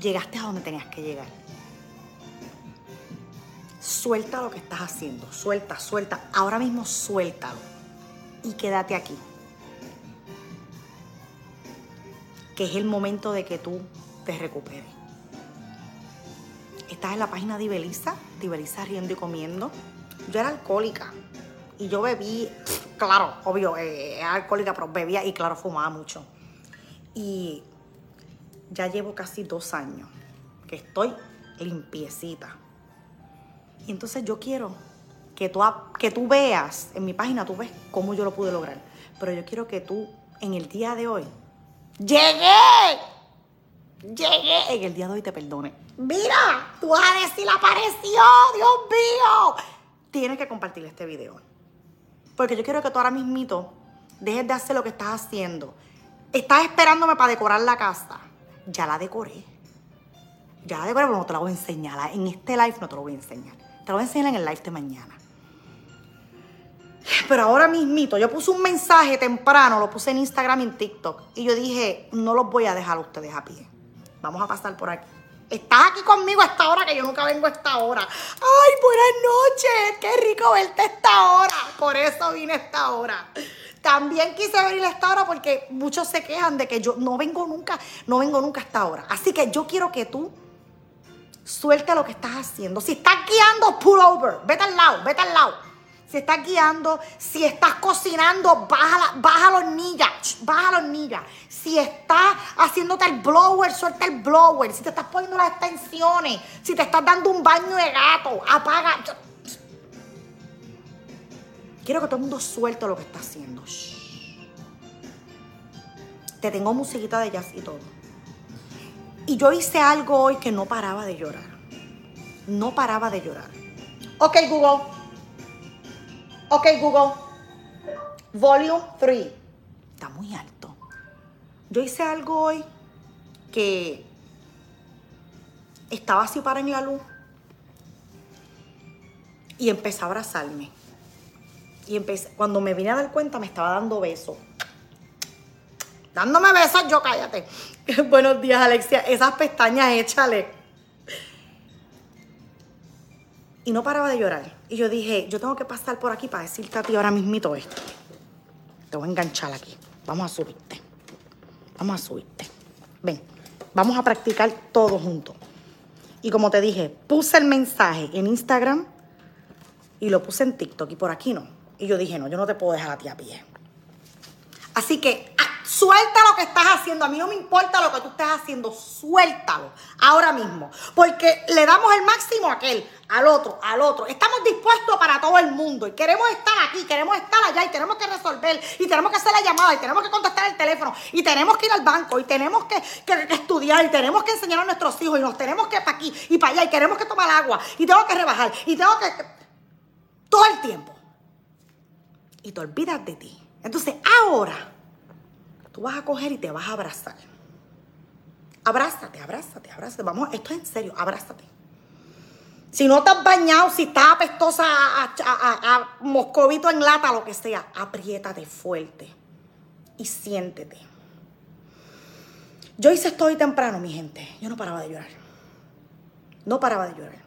llegaste a donde tenías que llegar. Suelta lo que estás haciendo, suelta, suelta, ahora mismo suéltalo y quédate aquí. Que es el momento de que tú te recuperes. Estás en la página de Ibeliza, de Ibeliza riendo y comiendo. Yo era alcohólica y yo bebí, claro, obvio, eh, era alcohólica, pero bebía y claro, fumaba mucho. Y ya llevo casi dos años que estoy limpiecita. Y entonces yo quiero que tú, que tú veas, en mi página tú ves cómo yo lo pude lograr. Pero yo quiero que tú, en el día de hoy, llegué, llegué, en el día de hoy te perdone. Mira, tú vas a decir, apareció, Dios mío. Tienes que compartir este video. Porque yo quiero que tú ahora mismito dejes de hacer lo que estás haciendo. Estás esperándome para decorar la casa. Ya la decoré. Ya la decoré, pero no te la voy a enseñar. En este live no te lo voy a enseñar. Te lo voy a enseñar en el live de mañana. Pero ahora mismito, yo puse un mensaje temprano, lo puse en Instagram y en TikTok. Y yo dije, no los voy a dejar a ustedes a pie. Vamos a pasar por aquí. Estás aquí conmigo a esta hora, que yo nunca vengo a esta hora. ¡Ay, buenas noches! ¡Qué rico verte a esta hora! Por eso vine a esta hora. También quise venir a esta hora porque muchos se quejan de que yo no vengo nunca, no vengo nunca a esta hora. Así que yo quiero que tú suelte lo que estás haciendo. Si estás guiando, pull over. Vete al lado, vete al lado. Si estás guiando, si estás cocinando, baja, baja la hornilla, baja la hornilla. Si estás haciéndote el blower, suelta el blower. Si te estás poniendo las extensiones, si te estás dando un baño de gato, apaga. Quiero que todo el mundo suelte lo que está haciendo. Te tengo musiquita de jazz y todo. Y yo hice algo hoy que no paraba de llorar. No paraba de llorar. Ok, Google. Ok, Google. Volume 3. Está muy alto. Yo hice algo hoy que estaba así para en la luz y empecé a abrazarme. Y empecé, cuando me vine a dar cuenta me estaba dando besos. Dándome besos, yo cállate. Buenos días, Alexia. Esas pestañas, échale. Y no paraba de llorar. Y yo dije, yo tengo que pasar por aquí para decirte a ti ahora mismito esto. Te voy a enganchar aquí. Vamos a subirte. Vamos a subirte. Ven, vamos a practicar todo juntos. Y como te dije, puse el mensaje en Instagram y lo puse en TikTok y por aquí no. Y yo dije, no, yo no te puedo dejar a ti a pie. Así que Suelta lo que estás haciendo. A mí no me importa lo que tú estés haciendo. Suéltalo ahora mismo. Porque le damos el máximo a aquel, al otro, al otro. Estamos dispuestos para todo el mundo. Y queremos estar aquí, queremos estar allá. Y tenemos que resolver. Y tenemos que hacer la llamada. Y tenemos que contestar el teléfono. Y tenemos que ir al banco. Y tenemos que, estudiar. Y tenemos que enseñar a nuestros hijos. Y nos tenemos que ir para aquí y para allá. Y queremos que tomar agua. Y tengo que rebajar. Y tengo que. Todo el tiempo. Y te olvidas de ti. Entonces, ahora tú vas a coger y te vas a abrazar. Abrázate, abrázate, abrázate. Vamos, esto es en serio, abrázate. Si no te has bañado, si estás apestosa a, moscovito en lata, lo que sea, apriétate fuerte y siéntete. Yo hice esto hoy temprano, mi gente. Yo no paraba de llorar. No paraba de llorar.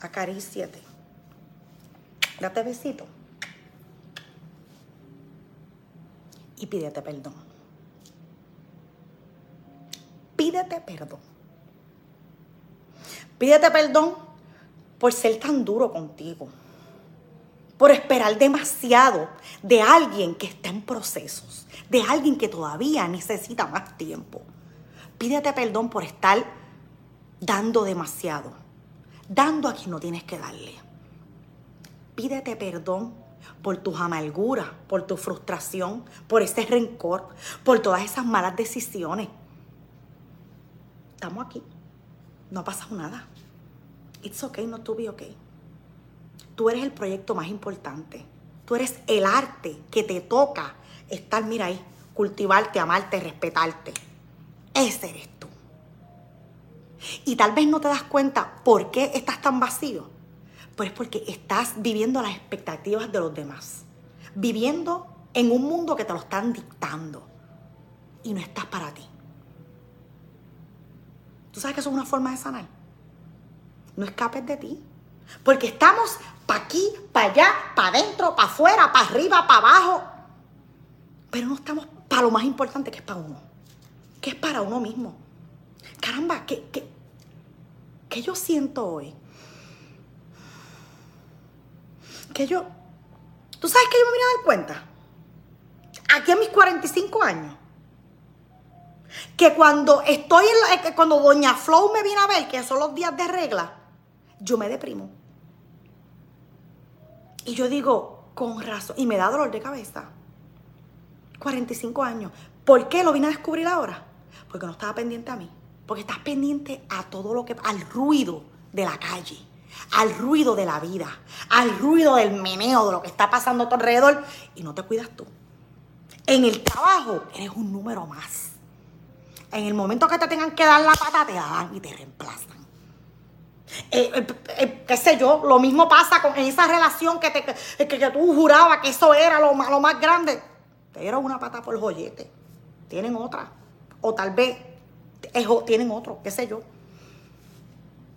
Acaríciate. Date besito. y pídete perdón. Pídete perdón. Pídete perdón por ser tan duro contigo, por esperar demasiado de alguien que está en procesos, de alguien que todavía necesita más tiempo. Pídete perdón por estar dando demasiado, dando a quien no tienes que darle. Pídete perdón por tus amarguras, por tu frustración, por ese rencor, por todas esas malas decisiones. Estamos aquí. No ha pasado nada. It's okay not to be okay. Tú eres el proyecto más importante. Tú eres el arte que te toca estar, mira ahí, cultivarte, amarte, respetarte. Ese eres tú. Y tal vez no te das cuenta por qué estás tan vacío pues porque estás viviendo las expectativas de los demás. Viviendo en un mundo que te lo están dictando. Y no estás para ti. ¿Tú sabes que eso es una forma de sanar? No escapes de ti. Porque estamos para aquí, para allá, para adentro, para afuera, para arriba, para abajo. Pero no estamos para lo más importante que es para uno. Que es para uno mismo. Caramba, ¿qué, qué, qué yo siento hoy? Que yo... ¿Tú sabes que yo me vine a dar cuenta? Aquí a mis 45 años. Que cuando estoy en la, cuando Doña Flow me viene a ver, que son los días de regla, yo me deprimo. Y yo digo, con razón, y me da dolor de cabeza. 45 años. ¿Por qué lo vine a descubrir ahora? Porque no estaba pendiente a mí. Porque estás pendiente a todo lo que, al ruido de la calle, al ruido de la vida, al ruido del meneo de lo que está pasando a tu alrededor y no te cuidas tú. En el trabajo eres un número más. En el momento que te tengan que dar la pata, te dan y te reemplazan. Eh, eh, eh, qué sé yo, lo mismo pasa con esa relación que, te, que, tú jurabas que eso era lo, lo más grande. Te dieron una pata por joyete. Tienen otra. O tal vez tienen otro, qué sé yo.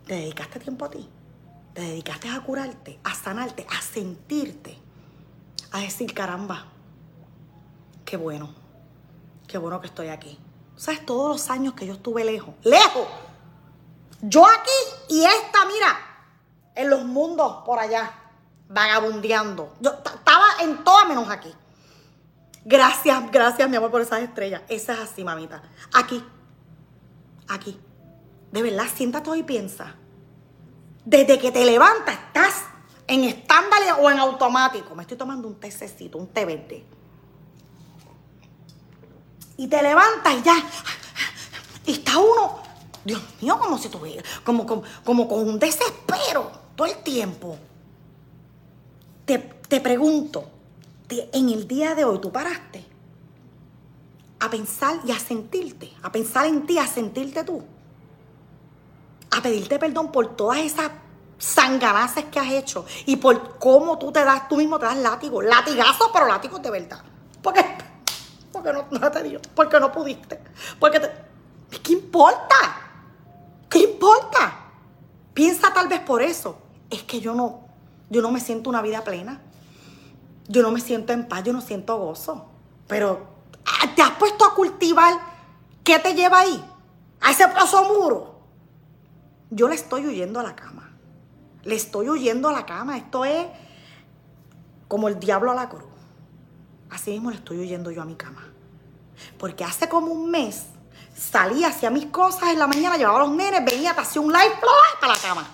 Te dedicaste tiempo a ti. Te dedicaste a curarte, a sanarte, a sentirte. A decir, caramba, qué bueno. Qué bueno que estoy aquí. ¿Sabes? Todos los años que yo estuve lejos. ¡Lejos! Yo aquí y esta, mira, en los mundos por allá, vagabundeando. Yo estaba en todas menos aquí. Gracias, gracias, mi amor, por esas estrellas. Esa es así, mamita. Aquí. Aquí. De verdad, siéntate y piensa. Desde que te levantas, estás en estándar o en automático. Me estoy tomando un tececito, un té verde. Y te levantas y ya. Está uno, Dios mío, como si tuviera, como, como, como con un desespero todo el tiempo. Te, te pregunto, en el día de hoy tú paraste a pensar y a sentirte, a pensar en ti, a sentirte tú, a pedirte perdón por todas esas sanganazas que has hecho y por cómo tú te das, tú mismo te das látigo, latigazos, pero látigos de verdad. Porque, porque no, no te dio, porque no pudiste, porque ¿qué importa? ¿Qué importa? Piensa tal vez por eso. Es que yo no, yo no me siento una vida plena. Yo no me siento en paz, yo no siento gozo. Pero ah, te has puesto a cultivar. ¿Qué te lleva ahí? A ese paso muro. Yo le estoy huyendo a la cama. Le estoy huyendo a la cama. Esto es como el diablo a la cruz. Así mismo le estoy huyendo yo a mi cama. Porque hace como un mes salí, hacía mis cosas en la mañana, llevaba los nenes, venía, te hacía un live, para la cama.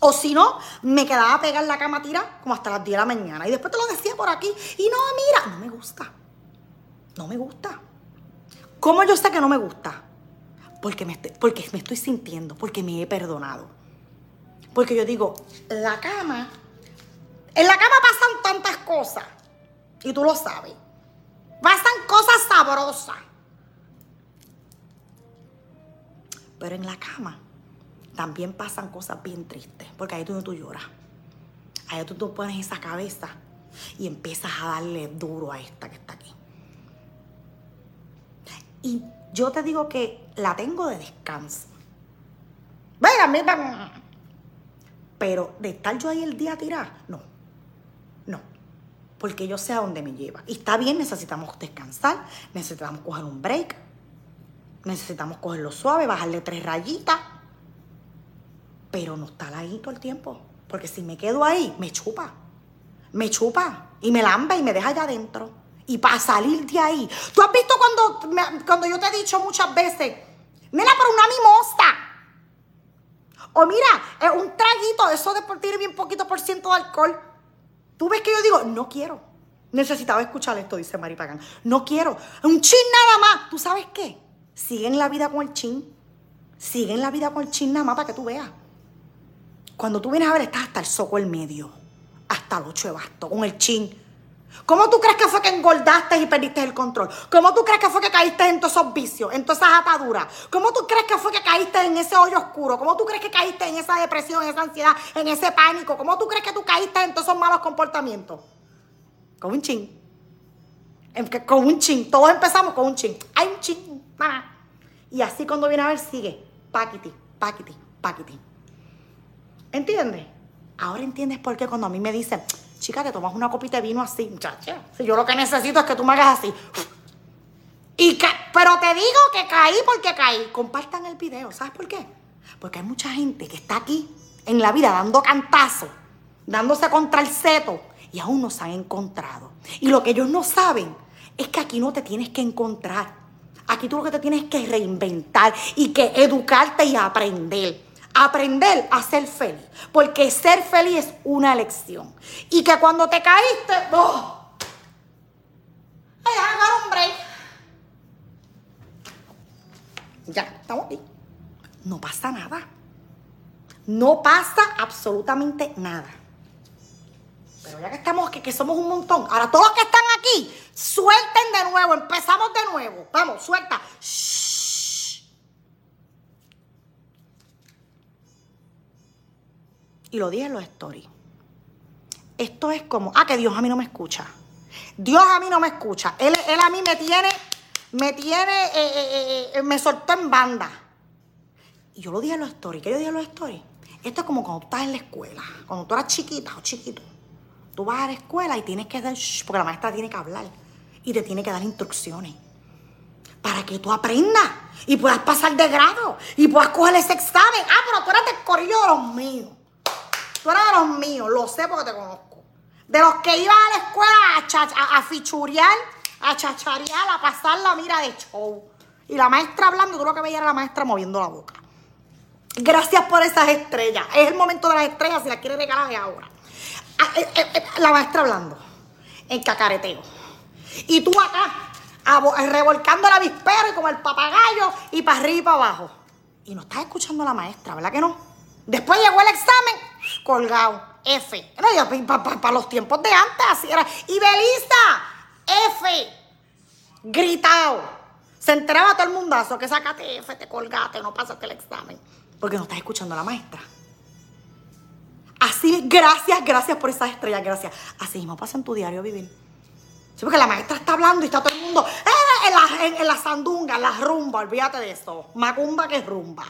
O si no, me quedaba a pegar la cama tira como hasta las 10 de la mañana. Y después te lo decía por aquí. Y no, mira, no me gusta. No me gusta. ¿Cómo yo sé que no me gusta? Porque me, estoy, porque me estoy sintiendo, porque me he perdonado. Porque yo digo, la cama, en la cama pasan tantas cosas. Y tú lo sabes. Pasan cosas sabrosas. Pero en la cama también pasan cosas bien tristes, porque ahí donde tú lloras. Ahí donde tú pones esa cabeza y empiezas a darle duro a esta que está aquí. Y yo te digo que la tengo de descanso. Pero de estar yo ahí el día a tirar, no. No. Porque yo sé a dónde me lleva. Y está bien, necesitamos descansar, necesitamos coger un break, necesitamos cogerlo suave, bajarle tres rayitas pero no estar ahí todo el tiempo. Porque si me quedo ahí, me chupa. Me chupa y me lamba y me deja allá adentro. Y para salir de ahí. ¿Tú has visto cuando, cuando yo te he dicho muchas veces, mira, por una mimosa? O mira, es un traguito, eso de tiene bien poquito por ciento de alcohol. Tú ves que yo digo, no quiero. Necesitaba escuchar esto, dice Mari Pagan. No quiero. Un chin nada más. ¿Tú sabes qué? Siguen la vida con el chin. Siguen la vida con el chin nada más para que tú veas. Cuando tú vienes a ver, estás hasta el soco el medio. Hasta el ocho de basto, con el chin. ¿Cómo tú crees que fue que engordaste y perdiste el control? ¿Cómo tú crees que fue que caíste en todos esos vicios, en todas esas ataduras? ¿Cómo tú crees que fue que caíste en ese hoyo oscuro? ¿Cómo tú crees que caíste en esa depresión, en esa ansiedad, en ese pánico? ¿Cómo tú crees que tú caíste en todos esos malos comportamientos? Con un chin. Con un chin. Todos empezamos con un chin. Hay un chin. Y así cuando viene a ver, sigue paquiti, paquiti, paquiti. ¿Entiendes? Ahora entiendes por qué cuando a mí me dicen, chica, te tomas una copita de vino así, muchacha. Si yo lo que necesito es que tú me hagas así. Y pero te digo que caí porque caí. Compartan el video. ¿Sabes por qué? Porque hay mucha gente que está aquí en la vida dando cantazos, dándose contra el seto y aún no se han encontrado. Y lo que ellos no saben es que aquí no te tienes que encontrar. Aquí tú lo que te tienes que reinventar y que educarte y aprender. Aprender a ser feliz. Porque ser feliz es una elección. Y que cuando te caíste, ¡oh! ¡Ay, haga un break! Ya, estamos aquí. No pasa nada. No pasa absolutamente nada. Pero ya que estamos, que, que somos un montón. Ahora, todos los que están aquí, suelten de nuevo. Empezamos de nuevo. Vamos, suelta. Y lo dije en los stories. Esto es como, ah, que Dios a mí no me escucha. Dios a mí no me escucha. Él, él a mí me tiene, me tiene, eh, eh, eh, me soltó en banda. Y yo lo dije en los stories. ¿Qué yo dije en los stories? Esto es como cuando estás en la escuela, cuando tú eras chiquita o chiquito. Tú vas a la escuela y tienes que dar, porque la maestra tiene que hablar y te tiene que dar instrucciones para que tú aprendas y puedas pasar de grado y puedas coger ese examen. Ah, pero tú eres del corillo de los míos. Tú eres de los míos, lo sé porque te conozco. De los que iban a la escuela a, a, fichurear, a chacharear, a pasar la mira de show. Y la maestra hablando, tú lo que veías era la maestra moviendo la boca. Gracias por esas estrellas. Es el momento de las estrellas, si las quiere regalar de ahora. Ah, eh, eh, eh, la maestra hablando. En cacareteo. Y tú acá, revolcando la vispera y como el papagayo y para arriba y para abajo. Y no estás escuchando a la maestra, ¿verdad que no? Después llegó el examen, colgado, F. Para los tiempos de antes, así era. Y Belisa, F. Gritado. Se enteraba todo el mundazo que sacaste F, te colgaste, no pasaste el examen porque no estás escuchando a la maestra. Así, gracias, gracias por esas estrellas, gracias. Así mismo pasa en tu diario vivir. Sí, porque la maestra está hablando y está todo el mundo eh, en, la, en, la sandunga, en la rumba, olvídate de eso. Macumba que rumba.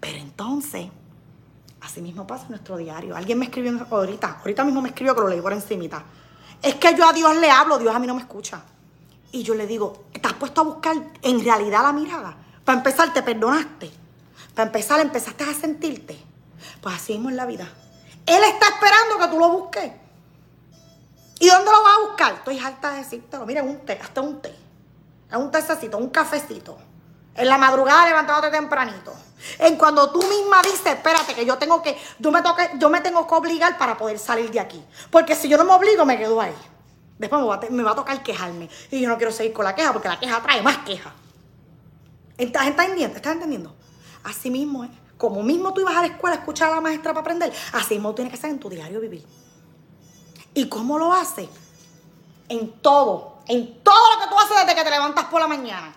Pero entonces, así mismo pasa en nuestro diario. Alguien me escribió ahorita, ahorita mismo me escribió que lo leí por encimita. Es que yo a Dios le hablo, Dios a mí no me escucha. Y yo le digo, ¿estás puesto a buscar en realidad la mirada? Para empezar, ¿te perdonaste? Para empezar, empezaste a sentirte. Pues así mismo en la vida. Él está esperando que tú lo busques. ¿Y dónde lo vas a buscar? Estoy harta de decírtelo. Mira, un té, hasta un té. Un tececito, un cafecito. En la madrugada levantándote tempranito. En cuando tú misma dices, espérate, que yo tengo que, yo me, toque, yo me tengo que obligar para poder salir de aquí. Porque si yo no me obligo, me quedo ahí. Después me va, a, tocar quejarme. Y yo no quiero seguir con la queja porque la queja trae más queja. ¿Estás entendiendo? ¿Estás entendiendo? Así mismo es. Como mismo tú ibas a la escuela a escuchar a la maestra para aprender, así mismo tiene que ser en tu diario vivir. ¿Y cómo lo haces? En todo, en todo lo que tú haces desde que te levantas por la mañana.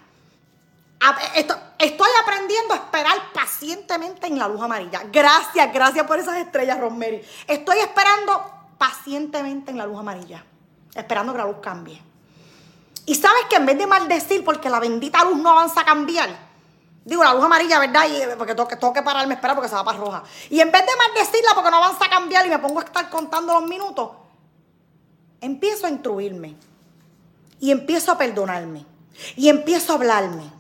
Estoy aprendiendo a esperar pacientemente en la luz amarilla. Gracias, gracias por esas estrellas, Rosemary. Estoy esperando pacientemente en la luz amarilla. Esperando que la luz cambie. Y sabes que en vez de maldecir porque la bendita luz no avanza a cambiar, Digo, la luz amarilla, ¿verdad? Y, eh, porque tengo que, pararme, esperar porque se va para roja. Y en vez de maldecirla porque no avanza a cambiar y me pongo a estar contando los minutos, empiezo a instruirme. Y empiezo a perdonarme. Y empiezo a hablarme.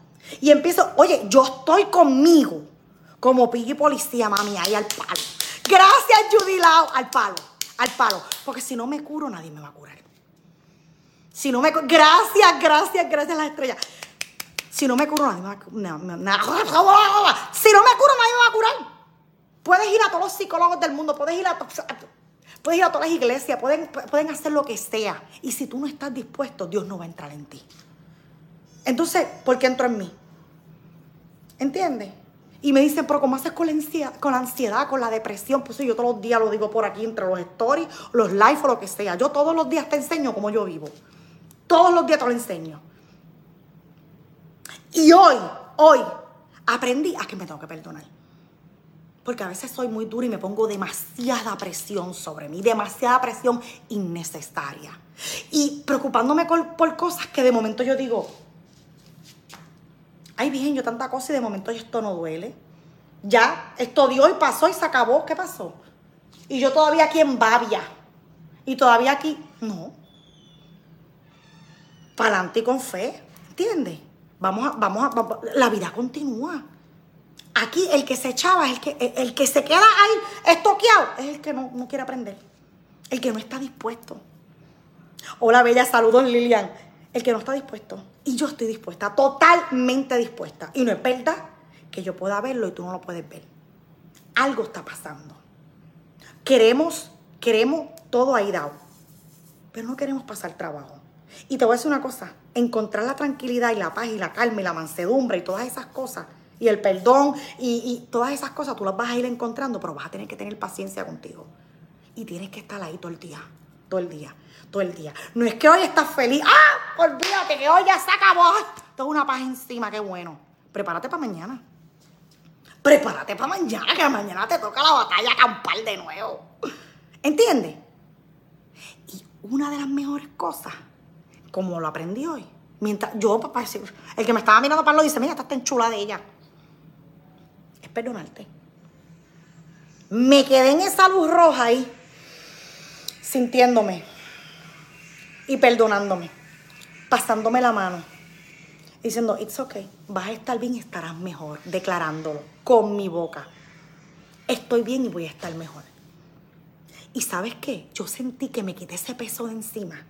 Y empiezo, oye, yo estoy conmigo. Como Piggy Policía, mami, ahí al palo. Gracias, Judy al palo. Al palo. Porque si no me curo, nadie me va a curar. Si no me Gracias, gracias, gracias a las estrellas. Si no me curo, nadie me va a curar. Si no me curo, nadie me va a curar. Puedes ir a todos los psicólogos del mundo, puedes ir a, puedes ir a todas las iglesias, pueden, pueden hacer lo que sea. Y si tú no estás dispuesto, Dios no va a entrar en ti. Entonces, ¿por qué entro en mí? ¿Entiendes? Y me dicen, pero ¿cómo haces con la, ansiedad, con la ansiedad, con la depresión? Pues yo todos los días lo digo por aquí, entre los stories, los live o lo que sea. Yo todos los días te enseño cómo yo vivo. Todos los días te lo enseño. Y hoy, hoy, aprendí a que me tengo que perdonar. Porque a veces soy muy dura y me pongo demasiada presión sobre mí, demasiada presión innecesaria. Y preocupándome por, cosas que de momento yo digo, Ay, bien, yo tanta cosa y de momento esto no duele. Ya, esto dio y pasó y se acabó. ¿Qué pasó? Y yo todavía aquí en Babia. Y todavía aquí, no. Para adelante y con fe. ¿Entiendes? Vamos a, vamos a, la vida continúa. Aquí el que se echaba, el que, que se queda ahí estoqueado, es el que no, no quiere aprender. El que no está dispuesto. Hola, bella, saludos Lilian. El que no está dispuesto. Y yo estoy dispuesta, totalmente dispuesta. Y no es verdad que yo pueda verlo y tú no lo puedes ver. Algo está pasando. Queremos, queremos todo ahí dado. Pero no queremos pasar trabajo. Y te voy a decir una cosa, encontrar la tranquilidad y la paz y la calma y la mansedumbre y todas esas cosas, y el perdón y, todas esas cosas, tú las vas a ir encontrando, pero vas a tener que tener paciencia contigo. Y tienes que estar ahí todo el día, todo el día todo el día. No es que hoy estás feliz. ¡Ah! Olvídate que hoy ya se acabó. Tengo una paz encima, qué bueno. Prepárate para mañana. Prepárate para mañana, que mañana te toca la batalla campal de nuevo. ¿Entiendes? Y una de las mejores cosas, como lo aprendí hoy, mientras yo, papá, el que me estaba mirando para lo dice, mira, estás tan chula de ella. Es perdonarte. Me quedé en esa luz roja ahí, sintiéndome y perdonándome, pasándome la mano, diciendo, it's okay, vas a estar bien y estarás mejor, declarándolo con mi boca. Estoy bien y voy a estar mejor. Y sabes qué, yo sentí que me quité ese peso de encima.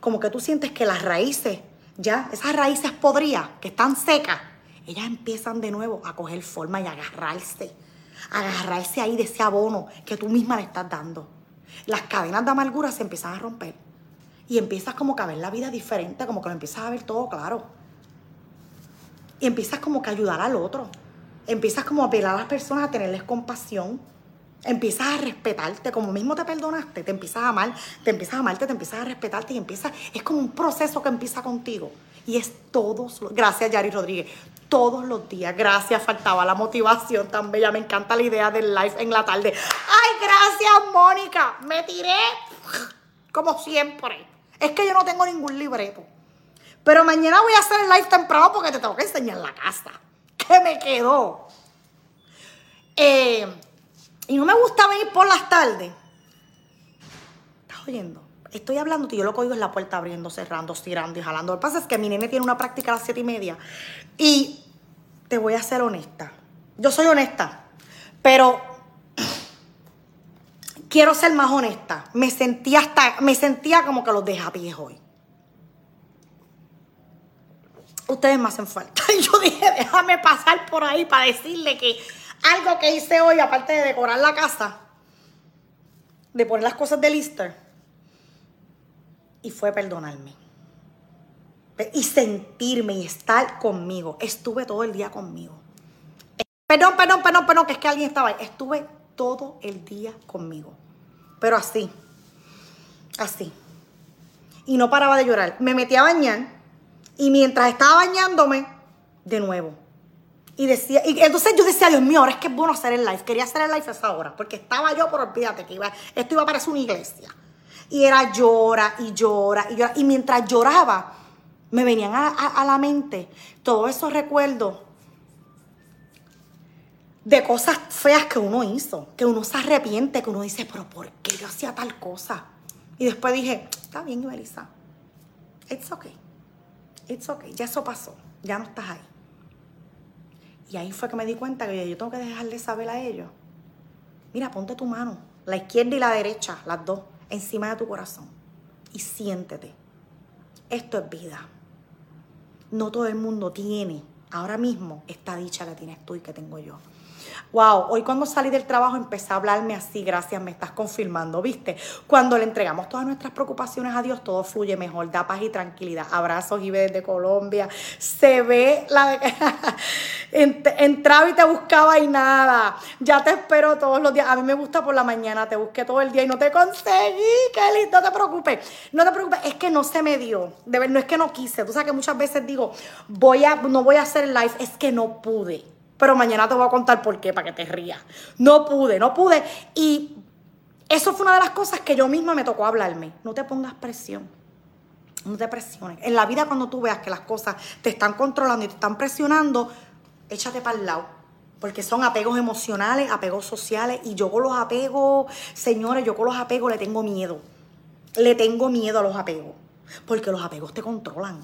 Como que tú sientes que las raíces, ya, esas raíces podrías, que están secas, ellas empiezan de nuevo a coger forma y a agarrarse. agarrarse ahí de ese abono que tú misma le estás dando. Las cadenas de amargura se empiezan a romper y empiezas como que a ver la vida diferente, como que lo empiezas a ver todo claro. Y empiezas como que a ayudar al otro. Empiezas como a apelar a las personas, a tenerles compasión. Empiezas a respetarte, como mismo te perdonaste, te empiezas a amar, te empiezas a amarte, te empiezas a respetarte y empiezas, es como un proceso que empieza contigo. Y es todos los, gracias Yari Rodríguez, todos los días, gracias, faltaba la motivación tan bella, me encanta la idea del live en la tarde. Ay, gracias Mónica, me tiré como siempre. Es que yo no tengo ningún libreto. Pero mañana voy a hacer el live temprano porque te tengo que enseñar la casa. ¿Qué me quedó? Eh, y no me gusta venir por las tardes. ¿Estás oyendo? Estoy hablando y yo lo que oigo es la puerta abriendo, cerrando, estirando y jalando. Lo que pasa es que mi nene tiene una práctica a las siete y media. Y te voy a ser honesta. Yo soy honesta. Pero quiero ser más honesta. Me sentía hasta, me sentía como que los deja viejo hoy. Ustedes me hacen falta. Y yo dije, déjame pasar por ahí para decirle que algo que hice hoy, aparte de decorar la casa, de poner las cosas de Lister, y fue perdonarme. Y sentirme y estar conmigo. Estuve todo el día conmigo. Perdón, perdón, perdón, perdón, que es que alguien estaba ahí. Estuve todo el día conmigo pero así, así. Y no paraba de llorar. Me metí a bañar y mientras estaba bañándome, de nuevo. Y decía, y entonces yo decía, Dios mío, ahora es que es bueno hacer el live. Quería hacer el live a esa hora, porque estaba yo, pero olvídate que iba, esto iba a parecer una iglesia. Y era llora y llora y llora. Y mientras lloraba, me venían a, a la mente todos esos recuerdos de cosas feas que uno hizo, que uno se arrepiente, que uno dice, pero ¿por qué yo hacía tal cosa? Y después dije, está bien, Melissa, it's okay, it's okay, ya eso pasó, ya no estás ahí. Y ahí fue que me di cuenta que yo tengo que dejarle saber a ellos, mira, ponte tu mano, la izquierda y la derecha, las dos, encima de tu corazón y siéntete. Esto es vida. No todo el mundo tiene ahora mismo esta dicha que tienes tú y que tengo yo. Wow, hoy cuando salí del trabajo empecé a hablarme así, gracias, me estás confirmando, ¿viste? Cuando le entregamos todas nuestras preocupaciones a Dios, todo fluye mejor, da paz y tranquilidad. Abrazos, y desde Colombia. Se ve la. Entraba y te buscaba y nada. Ya te espero todos los días. A mí me gusta por la mañana, te busqué todo el día y no te conseguí. Lindo, no te preocupes. No te preocupes, es que no se me dio. De ver, no es que no quise. Tú sabes que muchas veces digo, voy a, no voy a hacer live, es que no pude pero mañana te voy a contar por qué, para que te rías. No pude, no pude. Y eso fue una de las cosas que yo misma me tocó hablarme. No te pongas presión. No te presiones. En la vida cuando tú veas que las cosas te están controlando y te están presionando, échate para el lado. Porque son apegos emocionales, apegos sociales. Y yo con los apegos, señores, yo con los apegos le tengo miedo. Le tengo miedo a los apegos. Porque los apegos te controlan.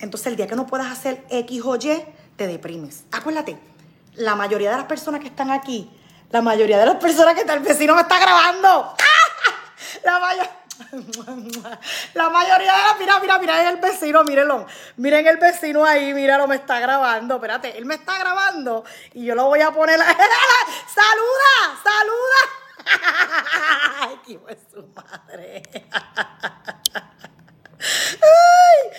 Entonces el día que no puedas hacer X o Y, te deprimes. Acuérdate, la mayoría de las personas que están aquí, la mayoría de las personas que está, el vecino me está grabando. La mayoría... La mayoría de las, mira, mira, mira, el vecino, mírenlo. Miren el vecino ahí, míralo, me está grabando. Espérate, él me está grabando y yo lo voy a poner. ¡Saluda! ¡Saluda! ¡Ay, qué es su madre! ¡Ay!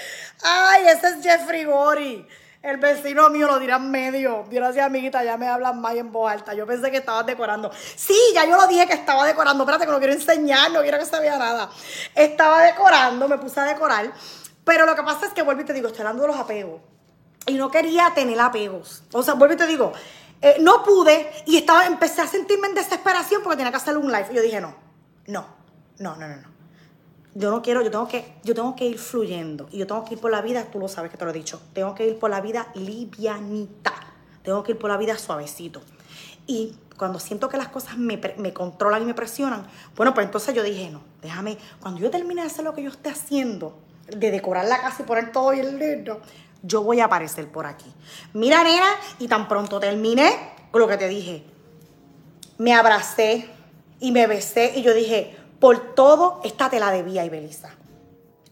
¡Ay, ese es Jeffrey Gori! El vecino mío lo dirá en medio. Gracias, amiguita, ya me hablan más en voz alta. Yo pensé que estabas decorando. Sí, ya yo lo dije que estaba decorando. Espérate, que no quiero enseñar, no quiero que se vea nada. Estaba decorando, me puse a decorar. Pero lo que pasa es que, vuelvo y te digo, estoy hablando los apegos. Y no quería tener apegos. O sea, vuelvo y te digo, eh, no pude y estaba, empecé a sentirme en desesperación porque tenía que hacer un live. Y yo dije, no, no, no, no, no, no yo no quiero, yo tengo que, yo tengo que ir fluyendo y yo tengo que ir por la vida, tú lo sabes que te lo he dicho, tengo que ir por la vida livianita, tengo que ir por la vida suavecito. Y cuando siento que las cosas me, controlan y me presionan, bueno, pues entonces yo dije, no, déjame, cuando yo termine de hacer lo que yo esté haciendo, de decorar la casa y poner todo y el lindo, yo voy a aparecer por aquí. Mira, nena, y tan pronto terminé con lo que te dije, me abracé y me besé y yo dije, por todo, esta te la debía, Ibeliza.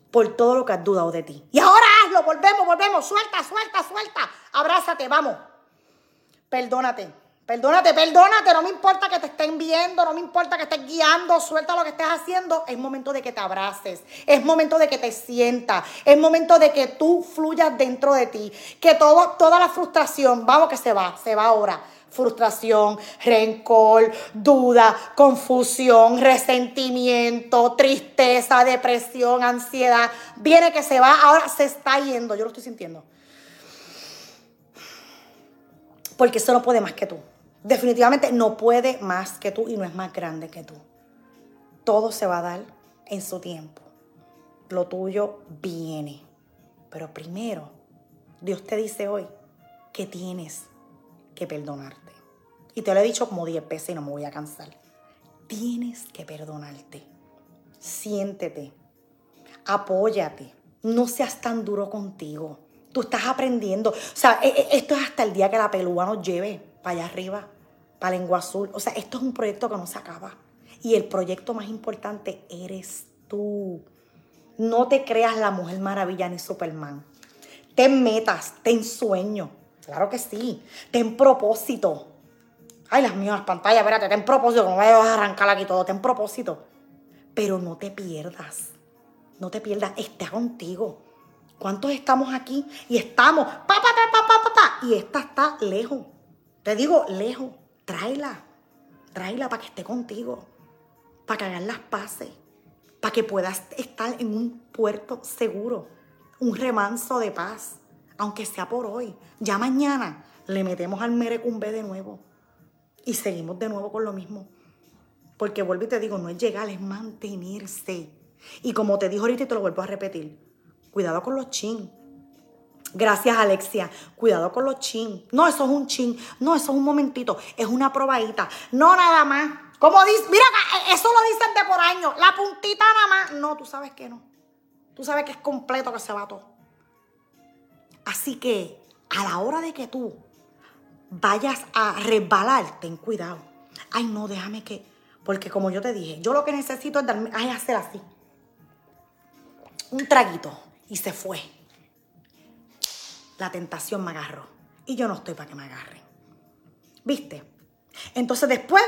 Por todo lo que has dudado de ti. Y ahora hazlo, volvemos, volvemos. Suelta, suelta, suelta. Abrázate, vamos. Perdónate. Perdónate, perdónate, no me importa que te estén viendo, no me importa que estés guiando, suelta lo que estés haciendo. Es momento de que te abraces, es momento de que te sientas, es momento de que tú fluyas dentro de ti, que todo, toda la frustración, vamos que se va, se va ahora frustración, rencor, duda, confusión, resentimiento, tristeza, depresión, ansiedad. Viene que se va, ahora se está yendo. Yo lo estoy sintiendo. Porque eso no puede más que tú. Definitivamente no puede más que tú y no es más grande que tú. Todo se va a dar en su tiempo. Lo tuyo viene. Pero primero, Dios te dice hoy que tienes que perdonarte. Y te lo he dicho como 10 veces y no me voy a cansar. Tienes que perdonarte. Siéntete. Apóyate. No seas tan duro contigo. Tú estás aprendiendo. O sea, e, e, esto es hasta el día que la pelúa nos lleve para allá arriba, para Lengua Azul. O sea, esto es un proyecto que no se acaba. Y el proyecto más importante eres tú. No te creas la mujer maravilla ni Superman. Ten metas, ten sueños. Claro que sí. Ten propósito. Ay, las mías pantallas, espérate, ten propósito, no vayas a arrancar aquí todo, ten propósito. Pero no te pierdas. No te pierdas, está contigo. ¿Cuántos estamos aquí? Y estamos, pa, pa, pa, pa, pa, pa, y esta está lejos. Te digo, lejos. Tráela. Tráela para que esté contigo. Para que hagan las paces. Para que puedas estar en un puerto seguro. Un remanso de paz aunque sea por hoy. Ya mañana le metemos al merecumbe de nuevo y seguimos de nuevo con lo mismo. Porque vuelvo y te digo, no es llegar, es mantenerse. Y como te dijo ahorita y te lo vuelvo a repetir, cuidado con los chin. Gracias, Alexia. Cuidado con los chin. No, eso es un chin. No, eso es un momentito. Es una probadita. No nada más. Como dice, mira, eso lo dicen de por año. La puntita nada más. No, tú sabes que no. Tú sabes que es completo que se va todo. Así que a la hora de que tú vayas a resbalar, ten cuidado. Ay, no, déjame que. Porque como yo te dije, yo lo que necesito es darme, ay, hacer así. Un traguito. Y se fue. La tentación me agarró. Y yo no estoy para que me agarren. ¿Viste? Entonces después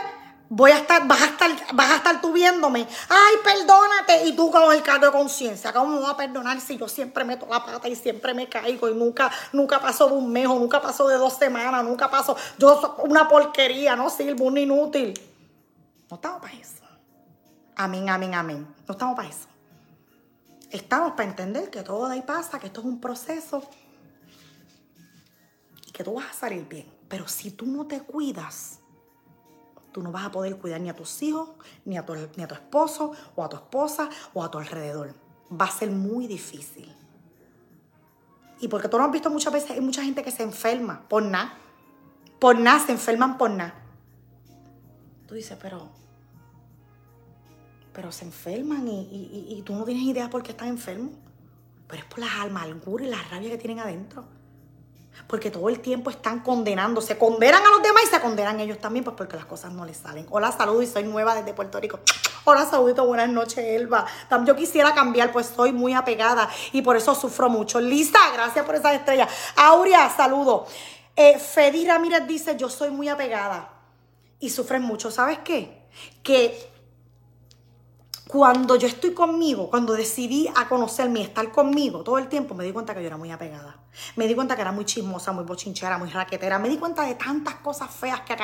voy a estar, vas a estar, vas a estar tú viéndome, ay, perdónate, y tú con el cargo de conciencia, ¿cómo me voy a perdonar si yo siempre meto la pata y siempre me caigo y nunca, nunca paso de un mes o nunca paso de dos semanas, nunca paso, yo soy una porquería, no sirvo, un inútil. No estamos para eso. Amén, amén, amén. No estamos para eso. Estamos para entender que todo de ahí pasa, que esto es un proceso y que tú vas a salir bien. Pero si tú no te cuidas, tú no vas a poder cuidar ni a tus hijos, ni a tu, ni a tu esposo, o a tu esposa, o a tu alrededor. va a ser muy difícil. Y porque tú no has visto muchas veces, hay mucha gente que se enferma por nada. Por nada, se enferman por nada. Tú dices, pero. Pero se enferman y, tú no tienes idea por qué están enfermos. Pero es por las amarguras y la rabia que tienen adentro. Porque todo el tiempo están condenando. Se condenan a los demás y se condenan ellos también, pues porque las cosas no les salen. Hola, saludo y soy nueva desde Puerto Rico. Hola, saludito, buenas noches, Elba. Yo quisiera cambiar, pues soy muy apegada y por eso sufro mucho. Lisa, gracias por esa estrella. Aurea, saludo. Eh, Fedi Ramírez dice, yo soy muy apegada y sufren mucho. ¿Sabes qué? Que cuando yo estoy conmigo, cuando decidí a conocerme y estar conmigo todo el tiempo, me di cuenta que yo era muy apegada. Me di cuenta que era muy chismosa, muy bochinchera, muy raquetera. Me di cuenta de tantas cosas feas que,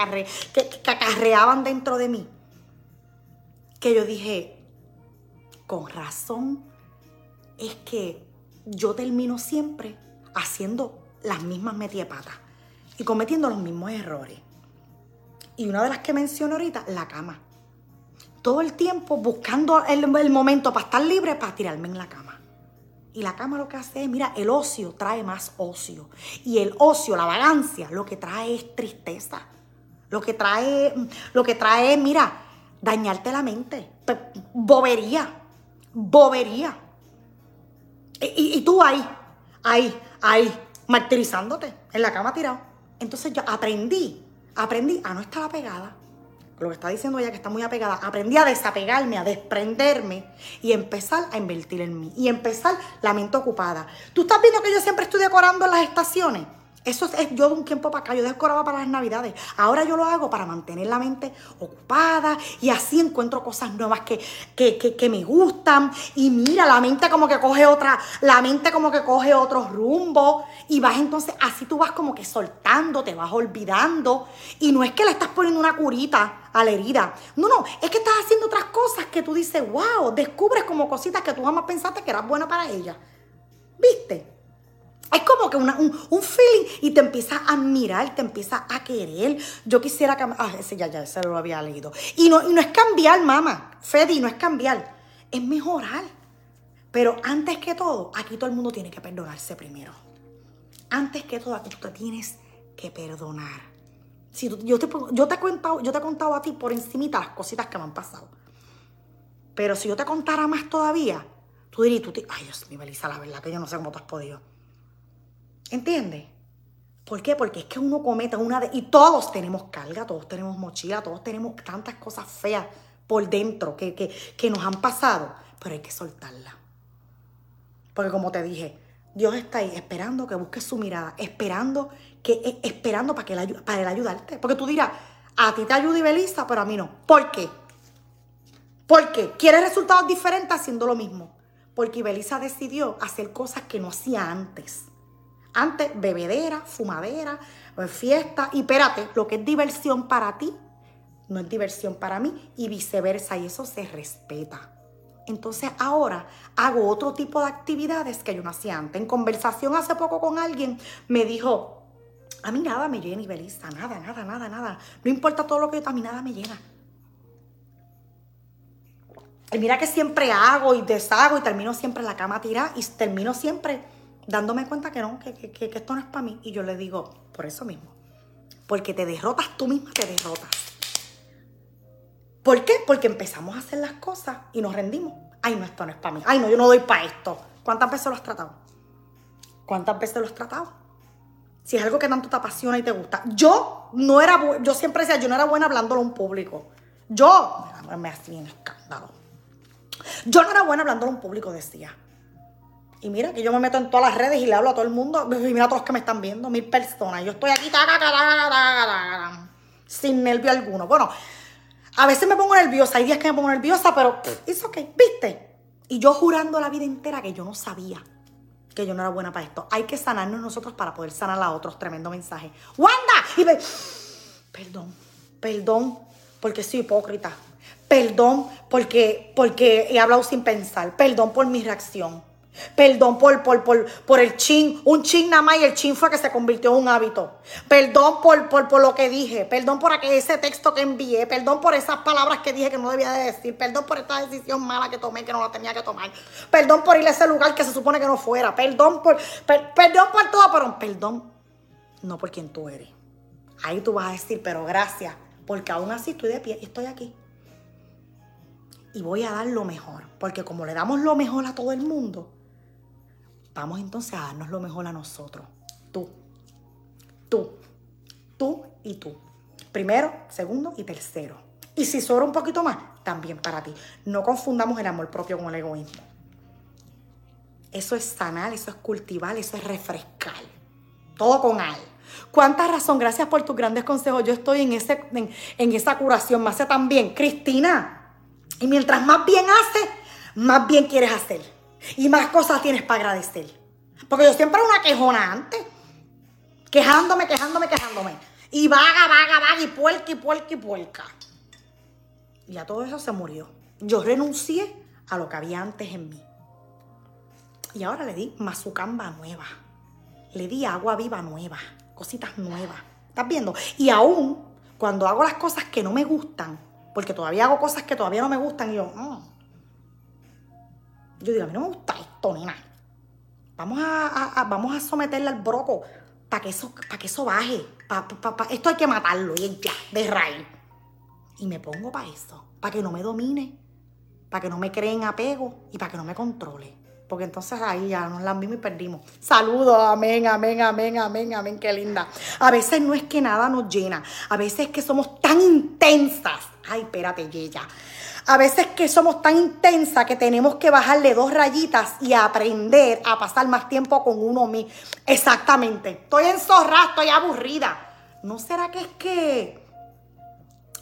que, acarreaban dentro de mí. Que yo dije, con razón, es que yo termino siempre haciendo las mismas metiepatas y cometiendo los mismos errores. Y una de las que menciono ahorita, la cama todo el tiempo buscando el, momento para estar libre, para tirarme en la cama. Y la cama lo que hace es, mira, el ocio trae más ocio. Y el ocio, la vagancia, lo que trae es tristeza. Lo que trae, lo que trae, mira, dañarte la mente. Bobería. Bobería. Y, tú ahí, ahí, ahí, martirizándote, en la cama tirado. Entonces yo aprendí, aprendí a no estar apegada lo que está diciendo ella que está muy apegada, aprendí a desapegarme, a desprenderme y empezar a invertir en mí y empezar la mente ocupada. Tú estás viendo que yo siempre estoy decorando las estaciones. Eso es, yo de un tiempo para acá, yo decoraba para las navidades. Ahora yo lo hago para mantener la mente ocupada y así encuentro cosas nuevas que, que, que, me gustan. Y mira, la mente como que coge otra, la mente como que coge otro rumbo. Y vas entonces, así tú vas como que soltando, te vas olvidando. Y no es que le estás poniendo una curita a la herida. No, no, es que estás haciendo otras cosas que tú dices, wow, descubres como cositas que tú jamás pensaste que eras buena para ella. ¿Viste? Es como que un, feeling y te empiezas a admirar, te empiezas a querer. Yo quisiera cambiar. Ah, ese ya, ya, ese lo había leído. Y no, y no es cambiar, mamá. Fedi, no es cambiar. Es mejorar. Pero antes que todo, aquí todo el mundo tiene que perdonarse primero. Antes que todo, aquí tú te tienes que perdonar. Si yo, te, yo, te he contado, yo te he contado a ti por encimita las cositas que me han pasado. Pero si yo te contara más todavía, tú dirías, tú ay Dios mío, Melissa, la verdad que yo no sé cómo tú has podido. ¿Entiendes? ¿Por qué? Porque es que uno comete una de... Y todos tenemos carga, todos tenemos mochila, todos tenemos tantas cosas feas por dentro que, que, nos han pasado, pero hay que soltarla. Porque como te dije, Dios está ahí esperando que busques su mirada, esperando, que, eh, esperando para, que él, para él ayudarte. Porque tú dirás, a ti te ayuda Ibelisa, pero a mí no. ¿Por qué? Porque quieres resultados diferentes haciendo lo mismo. Porque Ibelisa decidió hacer cosas que no hacía antes. Antes, bebedera, fumadera, eh, fiesta. Y espérate, lo que es diversión para ti no es diversión para mí y viceversa. Y eso se respeta. Entonces ahora hago otro tipo de actividades que yo no hacía antes. En conversación hace poco con alguien me dijo, a mí nada me llena, Ibelisa, nada, nada, nada, nada. No importa todo lo que yo, a mí nada me llena. Y mira que siempre hago y deshago y termino siempre en la cama tirada y termino siempre dándome cuenta que no, que, esto no es para mí. Y yo le digo, por eso mismo. Porque te derrotas tú misma, te derrotas. ¿Por qué? Porque empezamos a hacer las cosas y nos rendimos. Ay, no, esto no es para mí. Ay, no, yo no doy para esto. ¿Cuántas veces lo has tratado? ¿Cuántas veces lo has tratado? Si es algo que tanto te apasiona y te gusta. Yo no era, yo siempre decía, yo no era buena hablándolo a un público. Yo, me hacía un escándalo. Yo no era buena hablándolo a un público, decía. Y mira que yo me meto en todas las redes y le hablo a todo el mundo. Y mira a todos los que me están viendo, mil personas. Yo estoy aquí sin nervio alguno. Bueno, a veces me pongo nerviosa, hay días que me pongo nerviosa, pero es ok, ¿viste? Y yo jurando la vida entera que yo no sabía que yo no era buena para esto. Hay que sanarnos nosotros para poder sanar a otros. Tremendo mensaje. ¡Wanda! Y me... Perdón, perdón, porque soy hipócrita. Perdón porque, porque he hablado sin pensar. Perdón por mi reacción. Perdón por, por, por, por el chin, un chin nada más y el chin fue que se convirtió en un hábito. Perdón por, por, por lo que dije, perdón por ese texto que envié, perdón por esas palabras que dije que no debía de decir, perdón por esta decisión mala que tomé que no la tenía que tomar, perdón por ir a ese lugar que se supone que no fuera, perdón por, perdón por todo, pero perdón no por quien tú eres. Ahí tú vas a decir, pero gracias, porque aún así estoy de pie y estoy aquí. Y voy a dar lo mejor, porque como le damos lo mejor a todo el mundo, Vamos entonces a darnos lo mejor a nosotros. Tú, tú, tú y tú. Primero, segundo y tercero. Y si sobra un poquito más, también para ti. No confundamos el amor propio con el egoísmo. Eso es sanar, eso es cultivar, eso es refrescar. Todo con al. ¿Cuánta razón? Gracias por tus grandes consejos. Yo estoy en, ese, en, esa curación. Me hace tan bien. Cristina. Y mientras más bien haces, más bien quieres hacer. Y más cosas tienes para agradecer. Porque yo siempre era una quejona antes. Quejándome, quejándome, quejándome. Y vaga, vaga, vaga, y puerca, y puerca, y puerca. Y ya todo eso se murió. Yo renuncié a lo que había antes en mí. Y ahora le di mazucamba nueva. Le di agua viva nueva. Cositas nuevas. ¿Estás viendo? Y aún cuando hago las cosas que no me gustan, porque todavía hago cosas que todavía no me gustan, y yo, mm, yo digo, a mí no me gusta esto, nena. Vamos a, vamos a someterle al broco para que, eso, que eso baje. esto hay que matarlo y ya, de raíz. Y me pongo para eso, para que no me domine, para que no me creen apego y para que no me controle. Porque entonces ahí ya nos la misma y perdimos. Saludos, amén, amén, amén, amén, amén, qué linda. A veces no es que nada nos llena, a veces es que somos tan intensas. Ay, espérate, ella a veces que somos tan intensas que tenemos que bajarle dos rayitas y aprender a pasar más tiempo con uno mismo. Exactamente. Estoy enzorrada, estoy aburrida. ¿No será que es que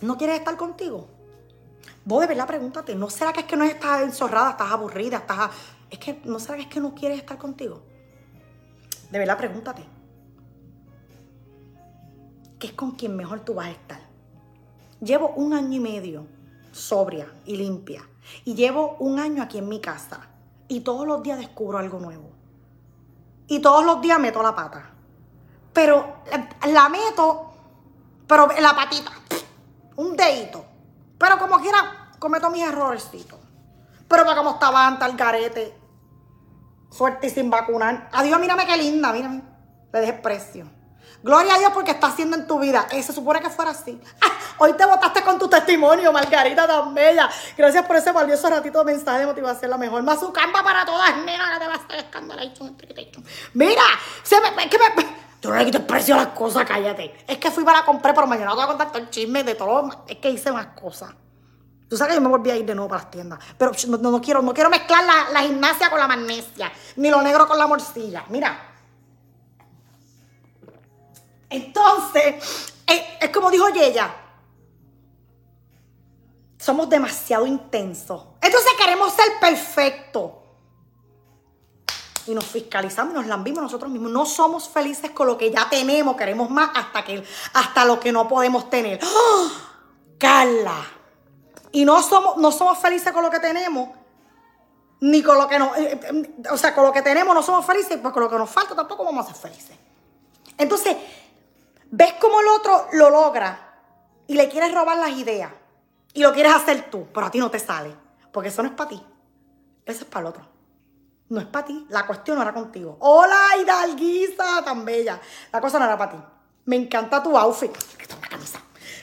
no quieres estar contigo? Vos de verdad pregúntate, ¿no será que es que no estás enzorrada, estás aburrida, estás... Es que, ¿no será que es que no quieres estar contigo? De verdad pregúntate. ¿Qué es con quien mejor tú vas a estar? Llevo un año y medio sobria y limpia. Y llevo un año aquí en mi casa. Y todos los días descubro algo nuevo. Y todos los días meto la pata. Pero la, meto, pero la patita. Un dedito. Pero como quiera, cometo mis errorecitos. Pero para como estaba antes el garete. Suerte y sin vacunar. Adiós, mírame qué linda, mírame. Le dejé precio. Gloria a Dios porque está haciendo en tu vida. Eh, se supone que fuera así. Ah, hoy te votaste con tu testimonio, Margarita tan bella. Gracias por ese valioso ratito de mensaje de motivación, la mejor. Más su camba para todas, nena, que te vas a escándalo. Mira, me, que me, yo no le quito el precio a las cosas, cállate. Es que fui para comprar, pero mañana te voy a contar todo el chisme de todo. Es que hice más cosas. Tú sabes que yo me volví a ir de nuevo para las tiendas. Pero no, quiero, no quiero mezclar la, la gimnasia con la magnesia, ni lo negro con la morcilla. Mira. Entonces, es, como dijo ella, somos demasiado intensos. Entonces queremos ser perfectos. Y nos fiscalizamos y nos lambimos nosotros mismos. No somos felices con lo que ya tenemos, queremos más hasta, que, hasta lo que no podemos tener. ¡Oh! Carla. Y no somos, no somos felices con lo que tenemos, ni con lo que no, eh, eh, o sea, con lo que tenemos no somos felices, pues con lo que nos falta tampoco vamos a ser felices. Entonces, ves cómo el otro lo logra y le quieres robar las ideas y lo quieres hacer tú, pero a ti no te sale, porque eso no es para ti, eso es para el otro. No es para ti, la cuestión no era contigo. Hola, Hidalguisa, tan bella. La cosa no era para ti. Me encanta tu outfit. Esto es una camisa.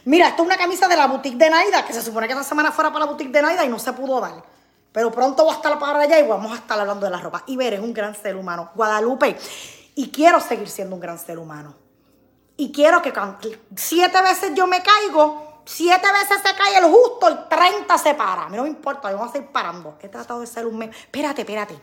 Mira, esto es una camisa de la boutique de Naida, que se supone que esta semana fuera para la boutique de Naida y no se pudo dar. Pero pronto voy a estar para allá y vamos a estar hablando de la ropa. Y ver, es un gran ser humano. Guadalupe. Y quiero seguir siendo un gran ser humano. Y quiero que siete veces yo me caigo, siete veces se cae el justo y 30 se para. A mí no me importa, yo voy a seguir parando. He tratado de ser un... Espérate, espérate.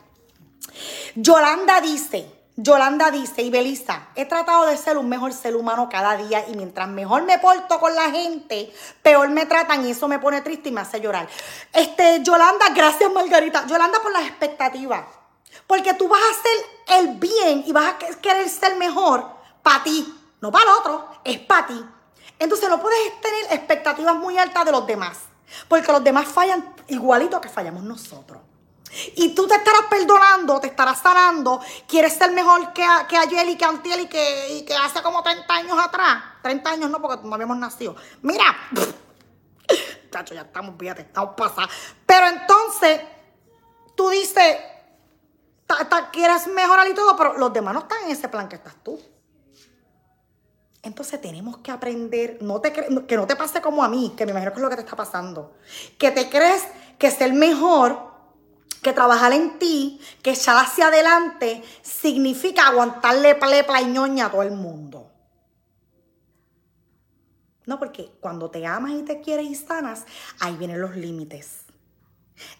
Yolanda dice, Yolanda dice, y Belisa, he tratado de ser un mejor ser humano cada día y mientras mejor me porto con la gente, peor me tratan y eso me pone triste y me hace llorar. Este, Yolanda, gracias Margarita. Yolanda por las expectativas. Porque tú vas a hacer el bien y vas a querer ser mejor para ti no para el otro, es para ti. Entonces no puedes tener expectativas muy altas de los demás, porque los demás fallan igualito que fallamos nosotros. Y tú te estarás perdonando, te estarás sanando. Quieres ser mejor que, que ayer y que antiel y que, que hace como 30 años atrás. 30 años no, porque no habíamos nacido. Mira, chacho, ya estamos, fíjate, estamos pasados. Pero entonces, tú dices, quieres mejorar y todo, pero los demás no están en ese plan que estás tú. Entonces tenemos que aprender, no te que no te pase como a mí, que me imagino que es lo que te está pasando. Que te crees que ser mejor, que trabajar en ti, que echar hacia adelante, significa aguantarle plepla y ñoña a todo el mundo. No, porque cuando te amas y te quieres y sanas, ahí vienen los límites.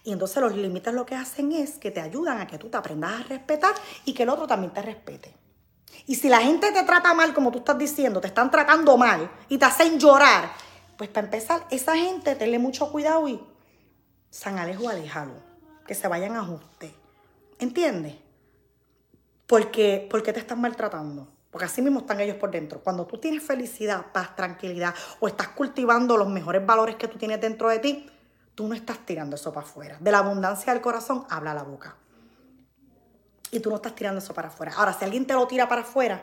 Y entonces los límites lo que hacen es que te ayudan a que tú te aprendas a respetar y que el otro también te respete. Y si la gente te trata mal, como tú estás diciendo, te están tratando mal y te hacen llorar, pues para empezar, esa gente, tenle mucho cuidado y San Alejo, aléjalo. Que se vayan a ajuste. ¿Entiendes? Porque, porque te están maltratando. Porque así mismo están ellos por dentro. Cuando tú tienes felicidad, paz, tranquilidad, o estás cultivando los mejores valores que tú tienes dentro de ti, tú no estás tirando eso para afuera. De la abundancia del corazón habla la boca y tú no estás tirando eso para afuera. Ahora, si alguien te lo tira para afuera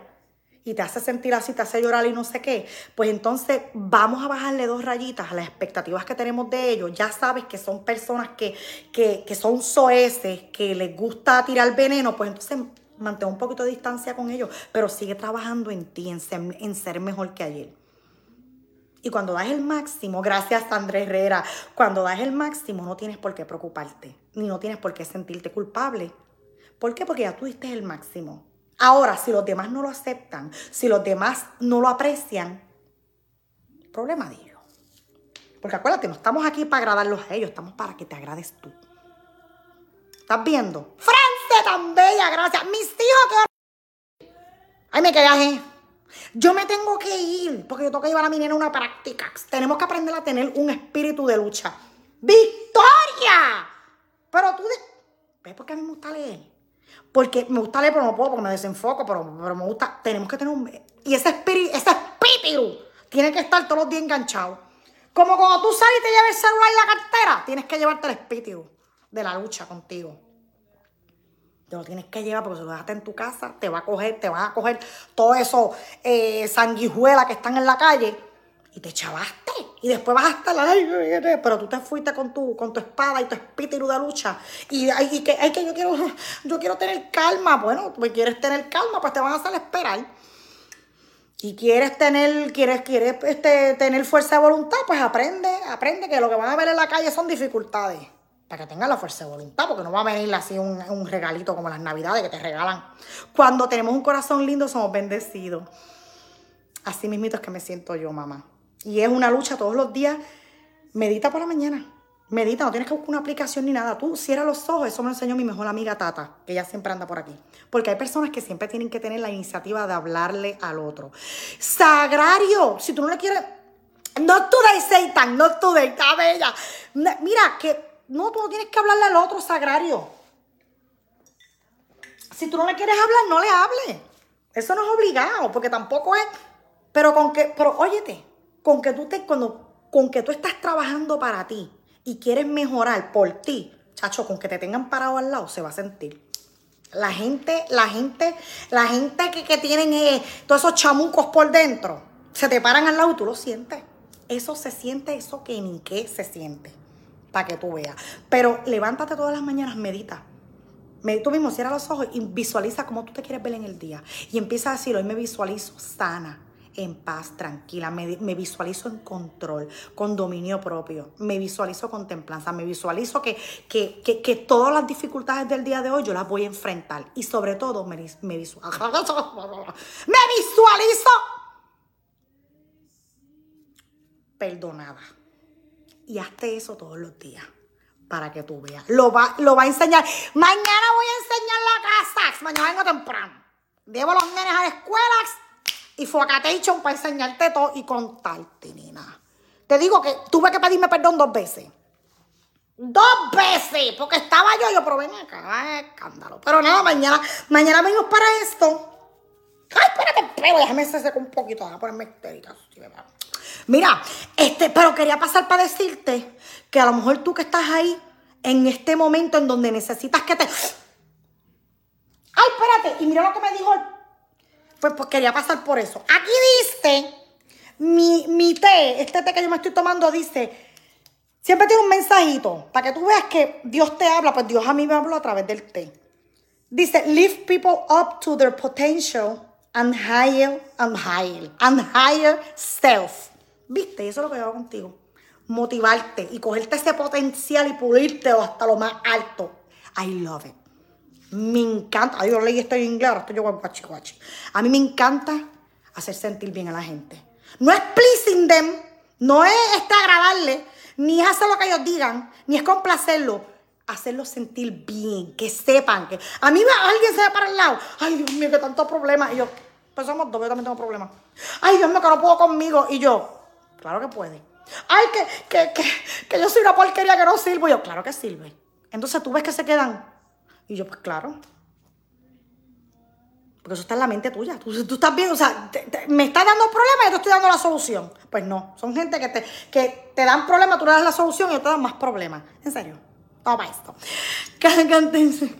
y te hace sentir así, te hace llorar y no sé qué, pues entonces vamos a bajarle dos rayitas a las expectativas que tenemos de ellos. Ya sabes que son personas que, que, que son soeces, que les gusta tirar veneno, pues entonces mantén un poquito de distancia con ellos, pero sigue trabajando en ti, en ser, en ser mejor que ayer. Y cuando das el máximo, gracias Andrés Herrera, cuando das el máximo no tienes por qué preocuparte, ni no tienes por qué sentirte culpable. ¿Por qué? Porque ya tú diste el máximo. Ahora, si los demás no lo aceptan, si los demás no lo aprecian, problema de ellos. Porque acuérdate, no estamos aquí para agradarlos a ellos, estamos para que te agrades tú. ¿Estás viendo? ¡France tan bella, gracias. Mis hijos que... Ay, me quedé Yo me tengo que ir porque yo tengo que llevar a mi nena una práctica. Tenemos que aprender a tener un espíritu de lucha. ¡Victoria! Pero tú... ¿Ves por qué a mí me gusta leer? Porque me gusta leer, pero no puedo porque me desenfoco, pero, me gusta. Tenemos que tener un. Y ese espíritu, ese espíritu tiene que estar todos los días enganchado. Como cuando tú sales y te llevas el celular y la cartera, tienes que llevarte el espíritu de la lucha contigo. Te lo tienes que llevar porque si lo dejaste en tu casa, te va a coger, te van a coger todo eso eh, sanguijuelas que están en la calle y te chavaste. Y después vas a estar, pero tú te fuiste con tu, con tu espada y tu espíritu de lucha. Y, ay, que, ay, que yo quiero, yo quiero tener calma. Bueno, pues quieres tener calma, pues te van a hacer esperar. Y quieres tener, quieres, quieres este, tener fuerza de voluntad, pues aprende, aprende que lo que van a ver en la calle son dificultades. Para que tengas la fuerza de voluntad, porque no va a venir así un, un regalito como las navidades que te regalan. Cuando tenemos un corazón lindo, somos bendecidos. Así mismito es que me siento yo, mamá. Y es una lucha todos los días. Medita por la mañana. Medita, no tienes que buscar una aplicación ni nada. Tú cierra los ojos. Eso me lo enseñó mi mejor amiga Tata, que ella siempre anda por aquí. Porque hay personas que siempre tienen que tener la iniciativa de hablarle al otro. Sagrario, si tú no le quieres. No today, Satan, no today, está bella. Mira, que no, tú no tienes que hablarle al otro, Sagrario. Si tú no le quieres hablar, no le hables. Eso no es obligado, porque tampoco es. Pero con que, pero óyete, con que tú te, cuando, con que tú estás trabajando para ti y quieres mejorar por ti, chacho, con que te tengan parado al lado, se va a sentir. La gente, la gente, la gente que, tienen eh, todos esos chamucos por dentro, se te paran al lado y tú lo sientes. Eso se siente, eso que ni qué se siente, para que tú veas. Pero levántate todas las mañanas, medita. Tú mismo cierra los ojos y visualiza cómo tú te quieres ver en el día. Y empieza a decir, hoy me visualizo sana, en paz, tranquila, me, visualizo en control, con dominio propio, me visualizo con templanza, me visualizo que, que, todas las dificultades del día de hoy yo las voy a enfrentar y sobre todo me, me, visualizo, me visualizo perdonada. Y hazte eso todos los días para que tú veas. Lo va, lo va a enseñar. Mañana voy a enseñar la casa. Mañana vengo temprano. Llevo los nenes a la escuela y fue Fuacatation para enseñarte todo y contarte, nena. Te digo que tuve que pedirme perdón dos veces. Dos veces, porque estaba yo, yo, pero ven acá, escándalo. Pero nada, mañana, mañana venimos para esto. Ay, espérate, pero déjame secar un poquito, a ponerme histérica. Mira, este, pero quería pasar para decirte que a lo mejor tú que estás ahí en este momento en donde necesitas que te... Ay, espérate, y mira lo que me dijo. Pues, pues quería pasar por eso. Aquí dice, mi, mi té, este té que yo me estoy tomando dice, siempre tiene un mensajito, para que tú veas que Dios te habla, pues Dios a mí me habló a través del té. Dice, lift people up to their potential and higher, and higher, and higher self. ¿Viste? Eso es lo que yo hago contigo. Motivarte y cogerte ese potencial y pulirte hasta lo más alto. I love it. Me encanta. Ay, yo leí esto en inglés, estoy yo guachi guachi. A mí me encanta hacer sentir bien a la gente. No es pleasing them, no es este agradarle, ni es hacer lo que ellos digan, ni es complacerlo. Hacerlos sentir bien, que sepan que. A mí alguien se ve para el lado. Ay, Dios mío, que tantos problemas. Y yo, pues somos dos, yo también tengo problemas. Ay, Dios mío, que no puedo conmigo. Y yo, claro que puede. Ay, que, que, que, que yo soy una porquería que no sirvo. Y yo, claro que sirve. Entonces tú ves que se quedan y yo, pues claro. Porque eso está en la mente tuya. Tú, estás bien, o sea, me estás dando problemas y yo te estoy dando la solución. Pues no, son gente que te, que te dan problemas, tú le das la solución y yo te dan más problemas. En serio. Toma esto. Cántense.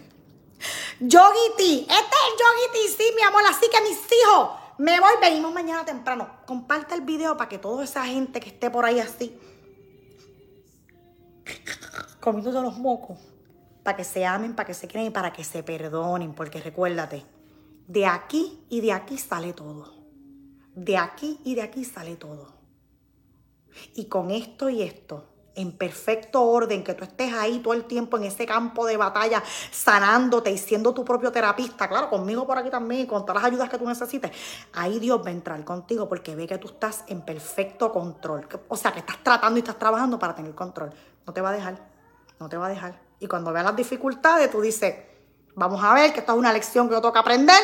Yogi. Este es el Yogi sí, mi amor. Así que mis hijos, me voy, venimos mañana temprano. Comparte el video para que toda esa gente que esté por ahí así, comiendo los mocos, para que se amen, para que se quieran y para que se perdonen, porque recuérdate, de aquí y de aquí sale todo. De aquí y de aquí sale todo. Y con esto y esto, en perfecto orden, que tú estés ahí todo el tiempo en ese campo de batalla, sanándote y siendo tu propio terapista, claro, conmigo por aquí también con todas las ayudas que tú necesites, ahí Dios va a entrar contigo porque ve que tú estás en perfecto control. O sea, que estás tratando y estás trabajando para tener control. No te va a dejar, no te va a dejar. Y cuando veas las dificultades, tú dices, vamos a ver que esta es una lección que yo tengo que aprender,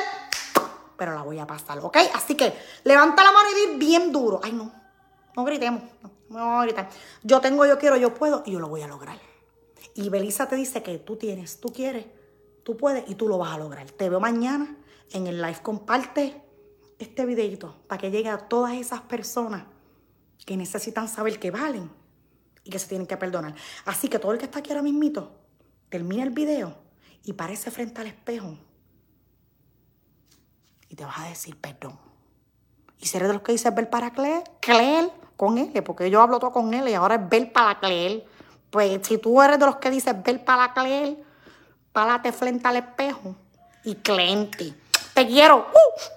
pero la voy a pasar, ¿ok? Así que levanta la mano y di bien duro. Ay, no, no gritemos, no, no vamos a gritar. Yo tengo, yo quiero, yo puedo y yo lo voy a lograr. Y Belisa te dice que tú tienes, tú quieres, tú puedes y tú lo vas a lograr. Te veo mañana en el live. Comparte este videito para que llegue a todas esas personas que necesitan saber que valen y que se tienen que perdonar. Así que todo el que está aquí ahora mismito, termina el video y parece frente al espejo y te vas a decir perdón. Y seré de los que dice ver para Cleel, Cleel con él, porque yo hablo todo con él y ahora es ver para Cleel. Pues si tú eres de los que dices ver para Cleel, párate frente al espejo y clente. Te quiero. ¡Uh!